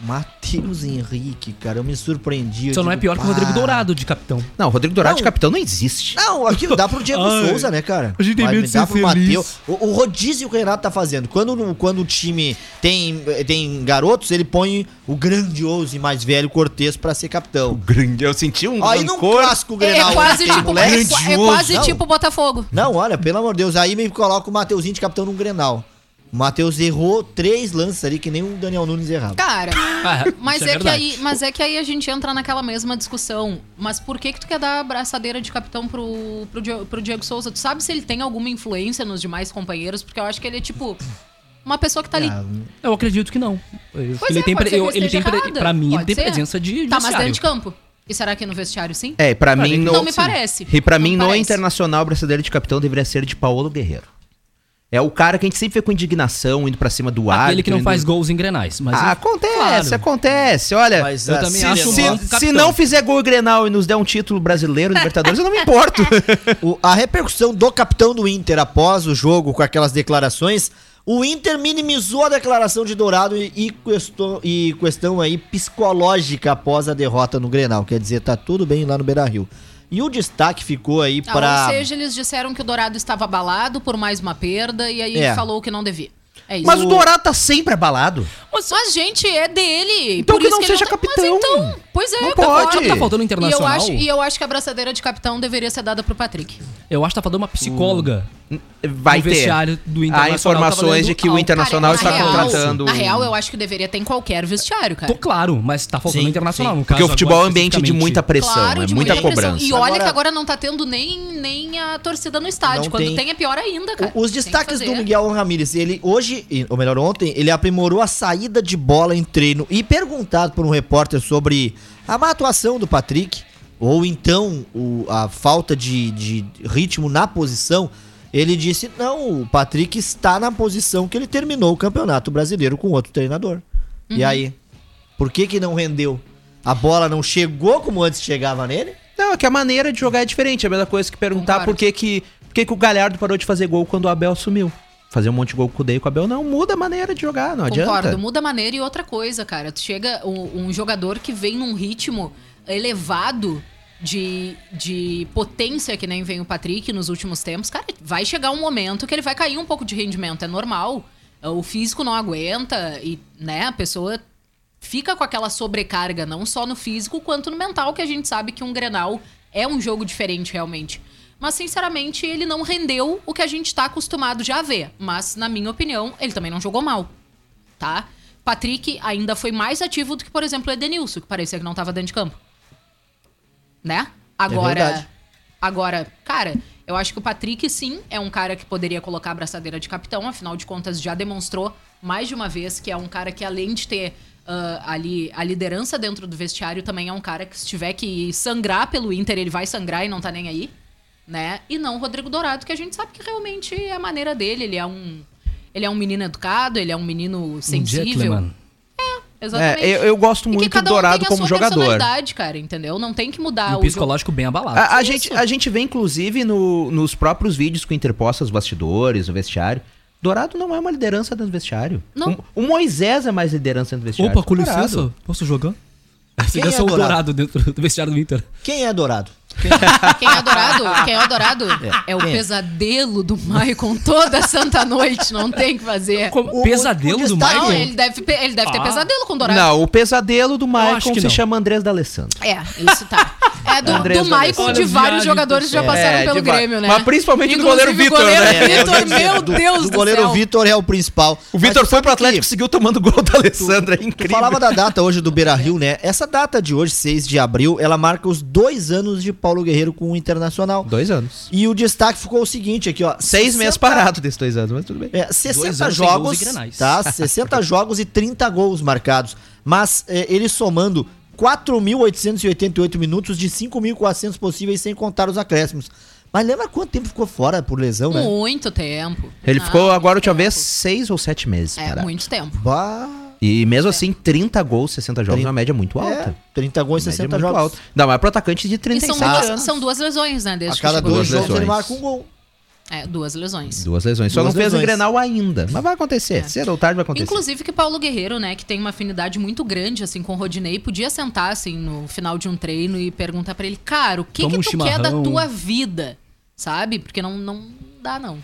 Matheus Henrique, cara, eu me surpreendi. Só não é pior que o Rodrigo "Pá". Dourado de capitão. Não, o Rodrigo Dourado Não. de capitão não existe. Não, aqui dá pro Diego Ai, Souza, né, cara? a gente tem medo me de ser feliz. Mateus. O, o rodízio que o Renato tá fazendo. Quando, quando o time tem, tem garotos, ele põe o grandioso e mais velho Cortez pra ser capitão. Grande, eu senti um Aí num clássico É, Grenal. quase tipo, é, é quase Não. tipo Botafogo. Não, olha, pelo amor de Deus, aí me coloca o Mateuzinho de capitão num Grenal. O Matheus errou três lances ali que nem o Daniel Nunes errava. Cara, Ah, mas isso é, que aí, mas é que aí a gente entra naquela mesma discussão. Mas por que que tu quer dar a braçadeira de capitão pro, pro, Di- pro Diego Souza? Tu sabe se ele tem alguma influência nos demais companheiros? Porque eu acho que ele é tipo uma pessoa que tá ali. Ah, Eu acredito que não. Eu- Pois ele é, tem, pode pre- ser que eu- eu ele tem pre- pra mim, ele Pode tem ser. presença de Tá, mas dentro de campo. E será que no vestiário sim? É, pra Pra mim no, Não me parece. E pra Não mim no parece. Internacional, a braçadeira de capitão deveria ser de Paulo Guerreiro. É o cara que a gente sempre vê com indignação, indo pra cima do ar. Aquele que não faz gols em grenais. Mas Ah, acontece, Claro. acontece. Olha, Mas eu também se- acho um se- bom se, não fizer gol em Grenal e nos der um título brasileiro, Libertadores, eu não me importo. O- a repercussão do capitão do Inter após o jogo com aquelas declarações, o Inter minimizou a declaração de Dourado e, e, questão, e questão aí psicológica após a derrota no Grenal. Quer dizer, tá tudo bem lá no Beira-Rio. E o destaque ficou aí Ah, pra... Ou seja, eles disseram que o Dourado estava abalado por mais uma perda e aí É. ele falou que não devia. É isso. Mas o Dourado tá sempre abalado. Mas, gente, é dele. Então por que isso não ele seja tá- Mas capitão. então, pois é, Não tá pode. que tá faltando no E eu, Internacional? acho, e eu acho que a braçadeira de capitão deveria ser dada pro Patrick. Eu acho que tá faltando uma psicóloga. Vai no ter. vestiário do Há Internacional. informações tá de que o Internacional Cara, está real- contratando. Na real, eu acho que deveria ter em qualquer vestiário, cara. Tô claro, mas tá faltando Sim, no Internacional. sim. No Porque o caso, futebol é um agora, ambiente de muita pressão, Claro, é de muita muita pressão. cobrança. E olha Agora- que agora não tá tendo nem, nem a torcida no estádio. Não Quando tem. tem. é pior ainda, cara. O- Os que destaques do. Miguel Ramírez, ele hoje, e- ou melhor, ontem, ele aprimorou a saída de bola em treino e perguntado por um repórter sobre a má atuação do Patrick, ou então o- a falta de, de ritmo na posição, ele disse: não, o Patrick está na posição que ele terminou o campeonato brasileiro com outro treinador. Uhum. E aí? Por que, que não rendeu? A bola não chegou como antes chegava nele? Não, é que a maneira de jogar é diferente. É a mesma coisa que perguntar Concordo. por que, que, por que, que o Galhardo parou de fazer gol quando o Abel sumiu. Fazer um monte de gol com o e com o Abel, não. Muda a maneira de jogar, não Concordo, adianta. muda a maneira e outra coisa, cara. Tu chega um, um jogador que vem num ritmo elevado de, de potência, que nem vem o Patrick nos últimos tempos, cara, vai chegar um momento que ele vai cair um pouco de rendimento, é normal. O físico não aguenta e, né, a pessoa fica com aquela sobrecarga, não só no físico, quanto no mental, que a gente sabe que um Grenal é um jogo diferente realmente. Mas, sinceramente, ele não rendeu o que a gente tá acostumado já a ver. Mas, na minha opinião, ele também não jogou mal tá? Patrick ainda foi mais ativo do que, por exemplo, o Edenilson, que parecia que não tava dentro de campo. Né? Agora, verdade. agora, cara, eu acho que o Patrick sim é um cara que poderia colocar a braçadeira de capitão, afinal de contas já demonstrou mais de uma vez que é um cara que além de ter ah, ali a liderança dentro do vestiário, também é um cara que se tiver que sangrar pelo Inter, ele vai sangrar e não tá nem aí, né? E não o Rodrigo Dourado, que a gente sabe que realmente é a maneira dele, ele é um ele é um menino educado, ele é um menino Um sensível. gentleman. Exatamente. É, eu, eu gosto muito do um Dourado tem a como sua jogador. personalidade, cara, entendeu? Não tem que mudar E o o jogo. psicológico bem abalado. A, a gente, a gente vê, inclusive, no- nos próprios vídeos que interposta os bastidores, o vestiário. Dourado não é uma liderança dentro do vestiário. Não. O, o Moisés é mais liderança dentro do vestiário. Opa, com licença, posso jogar? Você Quem é Dourado? dourado dentro do vestiário do Inter. Quem é Dourado? Quem é adorado? Quem é adorado? É, o Quem é? pesadelo do Maicon toda santa noite, não tem o que fazer. Como- O- pesadelo o do Não, Michael? ele deve, ele deve ter Ah. pesadelo com o Dourado. Não, o pesadelo do Maicon se não. chama Andrés D'Alessandro. É, isso tá. É do, Andrés do Maicon de vários jogadores que já passaram É, pelo Grêmio, né? mas principalmente do goleiro Inclusive, Vitor, o goleiro né? Vitor, É, meu do- Deus do do, goleiro céu. Vitor é o principal. O Vitor foi pro Atlético e seguiu tomando gol do Alessandro. É Tu incrível. falava da data hoje do Beira Rio, né? Essa data de hoje, 6 de abril, ela marca os dois anos de Paulo Guerreiro com o Internacional. Dois anos. E o destaque ficou o seguinte aqui, ó. Seis 60 meses parado desses dois anos, mas tudo bem. É, 60 anos sem gols jogos, e tá? 60 jogos e 30 gols marcados. Mas é, ele somando 4.888 minutos de 5.400 possíveis, sem contar os acréscimos. Mas lembra quanto tempo ficou fora por lesão, né? Muito tempo. Ele Não, ficou agora, a última vez, seis ou sete meses É, parado. muito tempo. Bah, E mesmo assim, 30 gols, 60 jogos, é 30. uma média muito alta. é, 30 gols e Média 60 muito jogos. alta. Não, mas pro atacante de E 36 são duas, anos. são duas lesões, né? A Desde que cada dois jogos jogo. ele lesões. marca um gol. É, duas lesões. Duas lesões. Só Duas não fez lesões. o Grenal ainda. Mas vai acontecer. É. Cedo ou tarde vai acontecer. Inclusive que Paulo Guerreiro, né, que tem uma afinidade muito grande assim com o Rodinei, podia sentar assim no final de um treino e perguntar pra ele, cara, o que Toma que um tu quer da tua vida? Sabe? Porque não não dá não.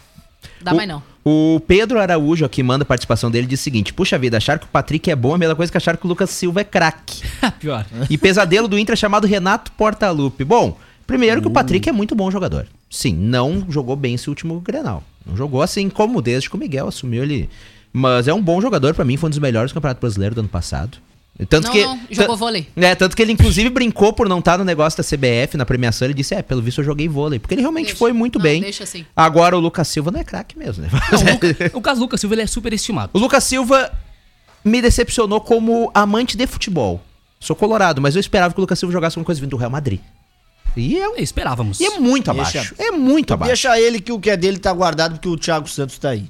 Dá O- mais não. O Pedro Araújo aqui manda a participação dele diz o seguinte: Puxa vida, achar que o Patrick é bom é a mesma coisa que achar que o Lucas Silva é craque. Pior. E pesadelo do Inter é chamado Renato Portaluppi. Bom, primeiro que o Patrick é muito bom jogador. Sim, não jogou bem esse último Grenal. Não jogou assim como desde que o Miguel assumiu ele. Mas é um bom jogador pra mim, foi um dos melhores do Campeonato Brasileiro do ano passado. Tanto não, que, não, jogou vôlei. É, tanto que ele inclusive brincou por não estar no negócio da CBF, na premiação, ele disse, é, pelo visto eu joguei vôlei, porque ele realmente Deixa. foi muito Não, bem. deixa assim. Agora o Lucas Silva não é craque mesmo, né? Não, o, Luca- o caso Lucas Silva ele é super estimado. O Lucas Silva me decepcionou como amante de futebol. Sou colorado, mas eu esperava que o Lucas Silva jogasse alguma coisa vindo do Real Madrid. E é, Esperávamos. e é muito Deixa- abaixo. É muito abaixo. Deixa ele que o que é dele tá guardado porque o Thiago Santos tá aí.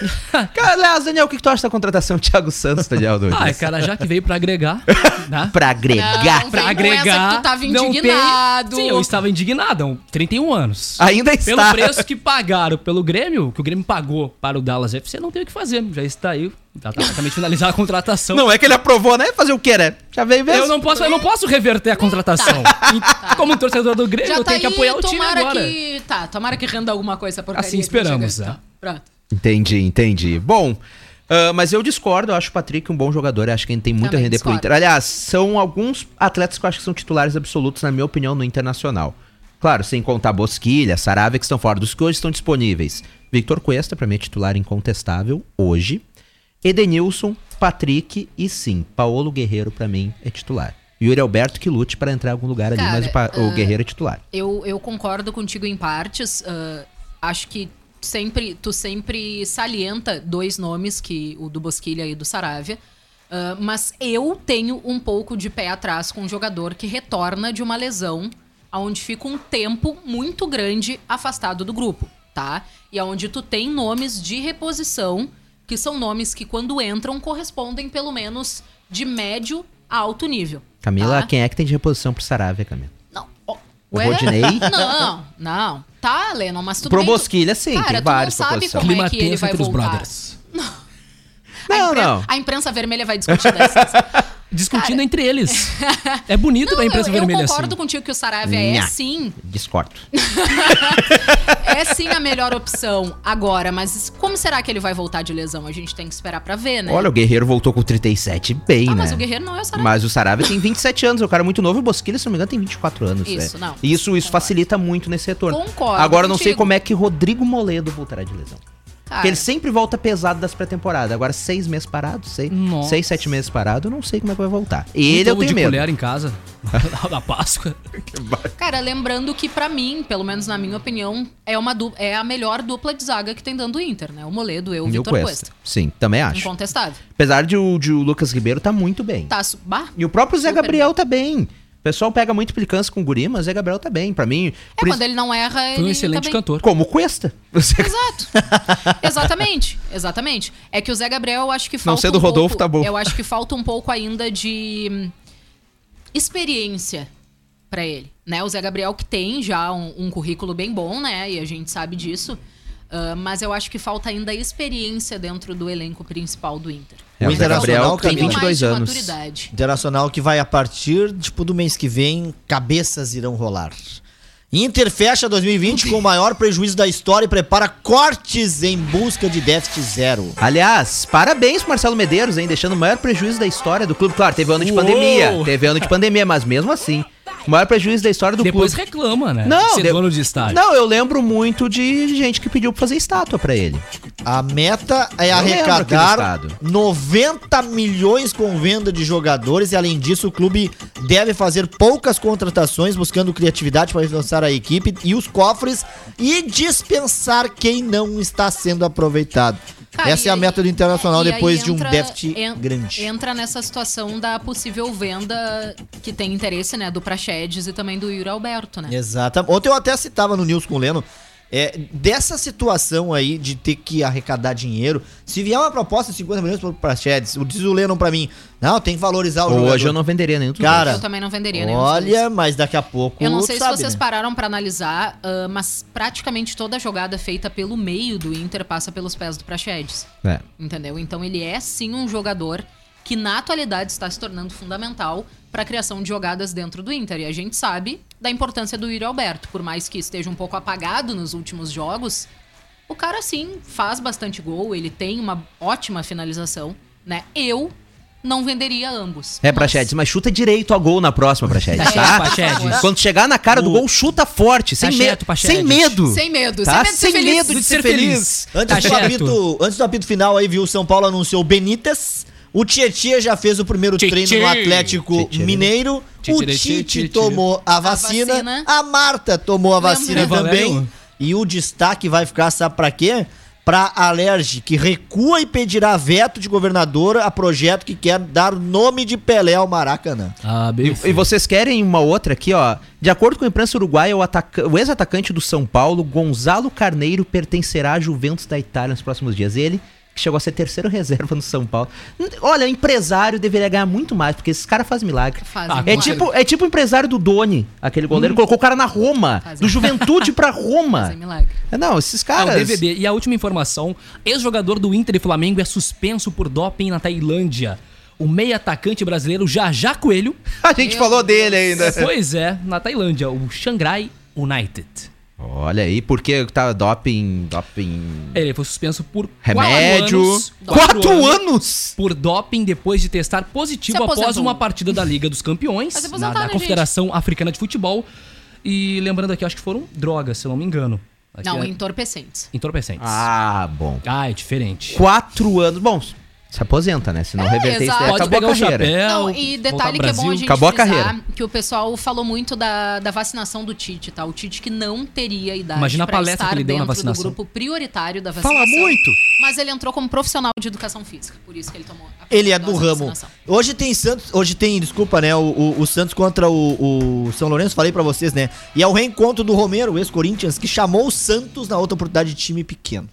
Cara, aliás, Daniel, o que que tu acha da contratação do Thiago Santos, Daniel? Nunes? Ah, cara, já que veio pra agregar, né? Pra agregar. Não, Pra agregar. que tu tava não tem- indignado. Sim, eu estava indignado. há 31 anos. Ainda está. Pelo preço que pagaram pelo Grêmio, que o Grêmio pagou para o Dallas FC, não tem o que fazer. Já está aí. Já tá praticamente finalizada a contratação. Não é que ele aprovou, né? Fazer o quê, né? Já veio mesmo. eu não posso, eu não posso reverter a contratação. E Como torcedor do Grêmio, Já eu tá tenho que aí, apoiar o time tomara agora. que. Tá, tomara que renda alguma coisa por Assim esperamos, né? Pronto. Entendi, entendi. Bom, ah, mas eu discordo, eu acho o Patrick um bom jogador, eu acho que ele tem muito a Também render pro discordo. Inter. Aliás, são alguns atletas que eu acho que são titulares absolutos, na minha opinião, no Internacional. Claro, sem contar Bosquilha, Saravia, que estão fora dos que hoje estão disponíveis. Victor Cuesta, pra mim, é titular incontestável hoje. Edenilson, Patrick e sim, Paulo Guerreiro, pra mim, é titular. Yuri Alberto que lute pra entrar em algum lugar ali, Cara, mas o, Pa- o ah, Guerreiro é titular. Eu, eu concordo contigo em partes. ah, acho que sempre tu sempre salienta dois nomes, que o do Bosquilha e do Saravia. Ah, mas eu tenho um pouco de pé atrás com um jogador que retorna de uma lesão, onde fica um tempo muito grande afastado do grupo, tá? E onde tu tem nomes de reposição, que são nomes que quando entram correspondem pelo menos de médio a alto nível. Camila, tá? quem é que tem de reposição pro Saravia, Camila? Ué? Rodinei? Não, não. Tá, Lennon, mas tudo Pro bem. tu- Bosquilha, sim, Cara, tem tu vários não sabe posição. como Clima é que ele tenso vai entre os voltar. brothers. A, Não, impren- não. a imprensa vermelha vai discutir dessas. Discutindo Cara- entre eles. É bonito Não, da eu, imprensa eu vermelha concordo assim. contigo que o Saravia é Nha. sim, Discordo. é sim a melhor opção agora, mas como será que ele vai voltar de lesão? A gente tem que esperar pra ver, né? Olha, o Guerreiro voltou com 37 bem, ah, né? mas o Guerreiro não é o Saravia. Mas o Saravia tem 27 anos, é um cara muito novo e o Bosquilha, se não me engano, tem 24 anos. Isso, né? não. E Isso, isso Concordo. facilita muito nesse retorno. Concordo Agora eu não sei como é que Rodrigo Moledo voltará de lesão. Cara, Porque ele sempre volta pesado das pré-temporadas. Agora, seis meses parado, seis, Nossa. seis, sete meses parado, eu não sei como é que vai voltar. Um Ele eu ovo tenho de medo. colher em casa. da Páscoa. Cara, lembrando que pra mim, pelo menos na minha opinião, é uma du- é a melhor dupla de zaga que tem dando o Inter, né? O Moledo e o E o Vitor Cuesta. Cuesta. Sim, também acho. Incontestável. Apesar de o, de o Lucas Ribeiro tá muito bem. Tá, bah, E o próprio Zé Gabriel tá bem. O pessoal pega muito implicância com o Guri, mas o Zé Gabriel tá bem. Pra mim, É, quando isso- ele não erra, ele Foi um excelente tá bem. cantor. como Cuesta. Você- Exato. exatamente, exatamente. É que o Zé Gabriel, eu acho que falta. sendo um Rodolfo, pouco, tá bom. Eu acho que falta um pouco ainda de hum, experiência pra ele. Né? O Zé Gabriel que tem já um, um currículo bem bom, né? E a gente sabe disso. Ah, mas eu acho que falta ainda experiência dentro do elenco principal do Inter. É, o Internacional tem também. 22 mais de anos. maturidade. Internacional que vai a partir, tipo, do mês que vem, cabeças irão rolar. Inter fecha 2020 com o maior prejuízo da história e prepara cortes em busca de déficit zero. Aliás, parabéns pro Marcelo Medeiros, hein? Deixando o maior prejuízo da história do clube. Claro, teve ano de Uou! pandemia. Teve ano de pandemia, mas mesmo assim, o maior prejuízo da história do Depois clube. reclama, né? Não, Ser de- dono de estádio. Não, eu lembro muito de gente que pediu pra fazer estátua pra ele. A meta é Eu arrecadar estado. 90 milhões com venda de jogadores e além disso o clube deve fazer poucas contratações buscando criatividade para financiar a equipe e os cofres e dispensar quem não está sendo aproveitado. Cara, Essa é a aí- meta do Internacional depois de um entra- déficit en- grande. Entra nessa situação da possível venda que tem interesse, né, do Praxedes e também do Yuri Alberto, né? Exato. Ontem eu até citava no News com o Leno. É, dessa situação aí de ter que arrecadar dinheiro, se vier uma proposta de 50 milhões para Praxedes, diz o Lennon pra mim, não, tem que valorizar o jogador. Hoje eu não venderia nenhum dos Cara, Eu também não venderia nenhum. Olha, mas daqui a pouco. Eu não sei sabe, se vocês né? pararam pra analisar, ah, mas praticamente toda jogada feita pelo meio do Inter passa pelos pés do Praxedes. É. Entendeu? Então ele é sim um jogador que na atualidade está se tornando fundamental para a criação de jogadas dentro do Inter. E a gente sabe da importância do Yuri Alberto. Por mais que esteja um pouco apagado nos últimos jogos, o cara sim faz bastante gol, ele tem uma ótima finalização, né? Eu não venderia ambos. É, Mas- Praxedes, mas chuta direito a gol na próxima, Praxedes, É, tá? Praxedes. Quando chegar na cara do O- gol, chuta forte, sem, Tá me... Praxedes. sem medo. Sem medo, Tá? sem medo de ser feliz. medo de ser feliz. Antes, Tá do apito, antes do apito final aí, viu? O São Paulo anunciou o Benítez. O Tietchan já fez o primeiro Tietchan. treino no Atlético Tietchan. Mineiro. O Tite tomou a vacina. vacina. A Marta tomou a vacina Lembrando. também. E o destaque vai ficar, sabe pra quê? Pra Alerj, que recua e pedirá veto de governadora a projeto que quer dar nome de Pelé ao Maracanã. Ah, bem E vocês querem uma outra aqui, ó? De acordo com a imprensa uruguaia, o, o ex-atacante do São Paulo, Gonzalo Carneiro, pertencerá à Juventus da Itália nos próximos dias. Ele, chegou a ser terceiro reserva no São Paulo. Olha, empresário deveria ganhar muito mais, porque esses caras fazem milagre. Fazem Ah, É milagre. tipo, é tipo o empresário do Doni, aquele goleiro, colocou o cara na Roma, Fazem. do Juventude pra Roma. Fazem milagre. É, Não, esses caras. o DVB. E a última informação: ex-jogador do Inter e Flamengo é suspenso por doping na Tailândia. O meio atacante brasileiro Jajá Coelho. A gente Meu falou Deus. dele ainda. pois é, na Tailândia, o Shanghai United. Olha aí, porque tá doping, doping, Ele foi suspenso por remédio. quatro anos. Quatro anos? Por doping depois de testar positivo após uma partida da Liga dos Campeões, se na, da né, Confederação Africana de Futebol. E lembrando aqui, acho que foram drogas, se eu não me engano. Aqui Não, é- entorpecentes. entorpecentes. Ah, bom. Ah, é diferente. Quatro anos. Bom, se aposenta, né? Se não reverter isso, daí acabou pegar a o carreira. chapéu. Não, e detalhe que é bom a gente Acabou a carreira. que o pessoal falou muito da, da vacinação do Tite, tá? O Tite que não teria idade Imagina a pra palestra estar que ele deu na dentro do vacinação. grupo prioritário da vacinação. Fala muito. Mas ele entrou como profissional de educação física, por isso que ele tomou a Ele é do ramo. vacinação. Hoje tem Santos, hoje tem, desculpa, né? O, o- o Santos contra o, o São Lourenço, falei pra vocês, né? E é o reencontro do Romero, o ex-Corinthians, que chamou o Santos na outra oportunidade de time pequeno.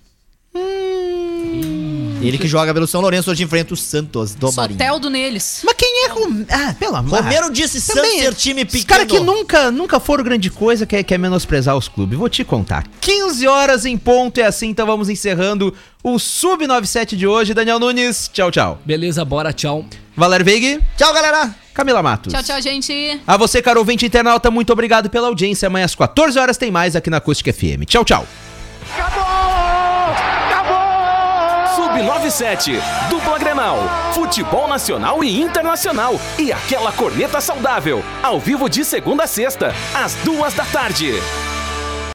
Ele que joga pelo São Lourenço hoje enfrenta o Santos do Marinho. Soteldo neles. Mas quem é Romero? Ah, pelo amor. Romero disse Santos ser time Os pequeno. caras que nunca, nunca foram grande coisa quer, quer menosprezar os clubes. Vou te contar. 15 horas em ponto é assim, então vamos encerrando o Sub97 de hoje. Daniel Nunes, tchau, tchau. Beleza, bora, tchau. Valério Veig, Tchau, galera! Camila Matos. Tchau, tchau, gente. A você, caro ouvinte internauta, muito obrigado pela audiência. Amanhã às 14 horas tem mais aqui na Acústica FM. Tchau, tchau. Sub97, dupla Grenal, futebol nacional e internacional. E aquela corneta saudável, ao vivo de segunda a sexta, às duas da tarde.